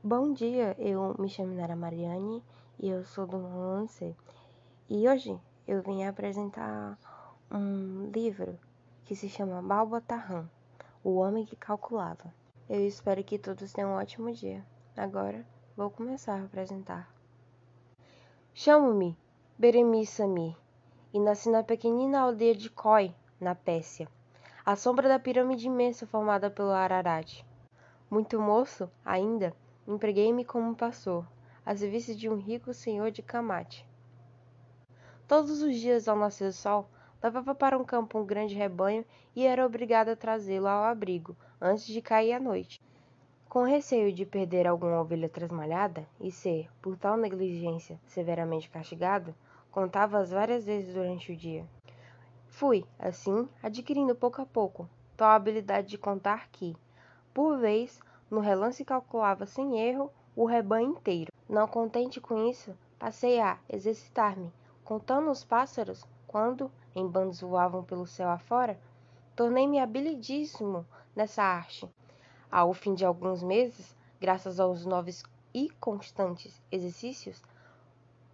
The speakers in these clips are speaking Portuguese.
Bom dia, eu me chamo Nara Mariane e eu sou do C. E hoje eu vim apresentar um livro que se chama Balbatarran, O Homem que Calculava. Eu espero que todos tenham um ótimo dia. Agora vou começar a apresentar. Chamo-me Beremiz Samir e nasci na pequenina aldeia de Khoi, na Pérsia, à sombra da pirâmide imensa formada pelo Ararat. Muito moço, ainda, Empreguei-me como pastor, a serviço de um rico senhor de Camate. Todos os dias ao nascer do sol, levava para um campo um grande rebanho e era obrigado a trazê-lo ao abrigo antes de cair a noite. Com receio de perder alguma ovelha trasmalhada e ser, por tal negligência, severamente castigado, contava-as várias vezes durante o dia. Fui, assim, adquirindo pouco a pouco tal habilidade de contar que, por vez, no relance calculava sem erro o rebanho inteiro. Não contente com isso, passei a exercitar-me, contando os pássaros, quando, em bandos voavam pelo céu afora, tornei-me habilidíssimo nessa arte. Ao fim de alguns meses, graças aos novos e constantes exercícios,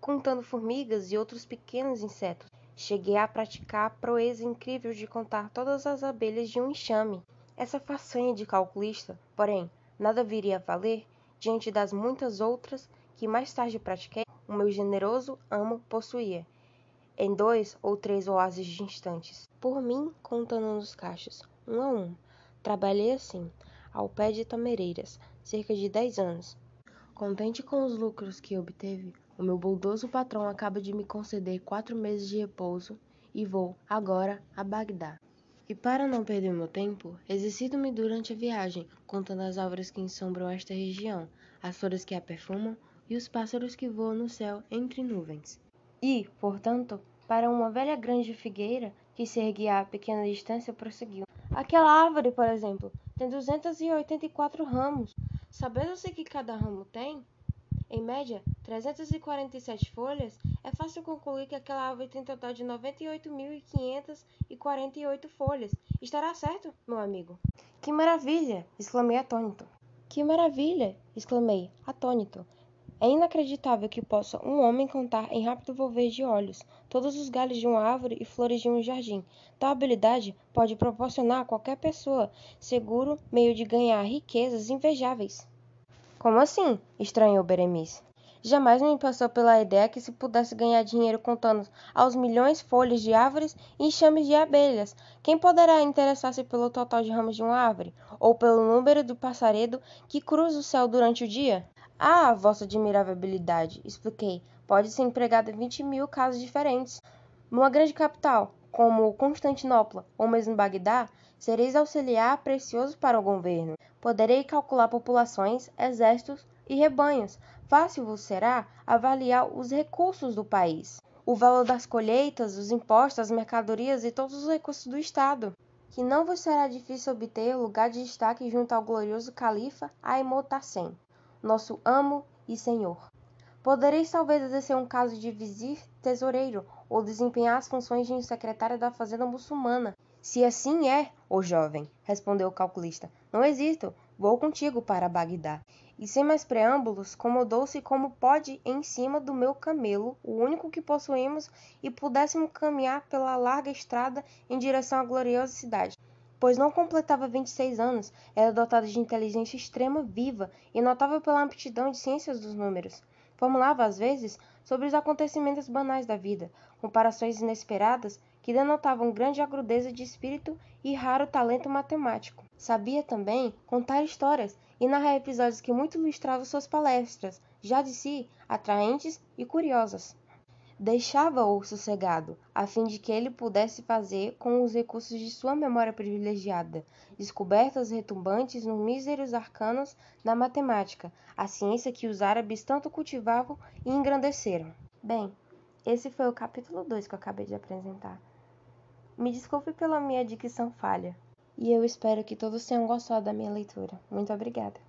contando formigas e outros pequenos insetos, cheguei a praticar a proeza incrível de contar todas as abelhas de um enxame. Essa façanha de calculista, porém, nada viria a valer diante das muitas outras que mais tarde pratiquei, o meu generoso amo possuía, em dois ou três oásis distantes. Por mim, contando nos cachos, um a um. Trabalhei assim, ao pé de Tamereiras, cerca de dez anos. Contente com os lucros que obteve, o meu bondoso patrão acaba de me conceder quatro meses de repouso e vou, agora, a Bagdá. E para não perder meu tempo, exercito-me durante a viagem, contando as árvores que ensombram esta região, as flores que a perfumam e os pássaros que voam no céu entre nuvens. E, portanto, para uma velha grande figueira que se erguia a pequena distância, prosseguiu. Aquela árvore, por exemplo, tem 284 ramos. Sabendo-se que cada ramo tem, em média, 347 folhas, é fácil concluir que aquela árvore tem total de 98.548 folhas. Estará certo, meu amigo? Que maravilha! exclamei atônito. Que maravilha! exclamei, atônito. É inacreditável que possa um homem contar em rápido volver de olhos todos os galhos de uma árvore e flores de um jardim. Tal habilidade pode proporcionar a qualquer pessoa seguro meio de ganhar riquezas invejáveis. Como assim? estranhou Beremiz. Jamais me passou pela ideia que se pudesse ganhar dinheiro contando aos milhões folhas de árvores e enxames de abelhas. Quem poderá interessar-se pelo total de ramos de uma árvore? Ou pelo número do passaredo que cruza o céu durante o dia? Ah, vossa admirável habilidade, expliquei, pode ser empregada em vinte mil casos diferentes. Numa grande capital, como Constantinopla ou mesmo Bagdá, sereis auxiliar precioso para o governo. Poderei calcular populações, exércitos e rebanhos. Fácil vos será avaliar os recursos do país, o valor das colheitas, os impostos, as mercadorias e todos os recursos do Estado. Que não vos será difícil obter lugar de destaque junto ao glorioso califa Aimotassem, nosso amo e senhor. Podereis talvez exercer um caso de vizir tesoureiro ou desempenhar as funções de um secretário da fazenda muçulmana se assim é, ó jovem, respondeu o calculista, não existo. Vou contigo para Bagdá. E sem mais preâmbulos, comodou-se como pode em cima do meu camelo, o único que possuímos, e pudéssemos caminhar pela larga estrada em direção à gloriosa cidade. Pois não completava vinte e seis anos, era dotado de inteligência extrema, viva e notável pela aptidão de ciências dos números. Formulava, às vezes, sobre os acontecimentos banais da vida, comparações inesperadas que denotavam grande agrudeza de espírito e raro talento matemático. Sabia também contar histórias e narrar episódios que muito ilustravam suas palestras, já de si atraentes e curiosas. Deixava-o sossegado, a fim de que ele pudesse fazer com os recursos de sua memória privilegiada descobertas retumbantes nos míseros arcanos da matemática, a ciência que os árabes tanto cultivavam e engrandeceram. Bem, esse foi o capítulo 2 que eu acabei de apresentar. Me desculpe pela minha dicção falha, e eu espero que todos tenham gostado da minha leitura. Muito obrigada.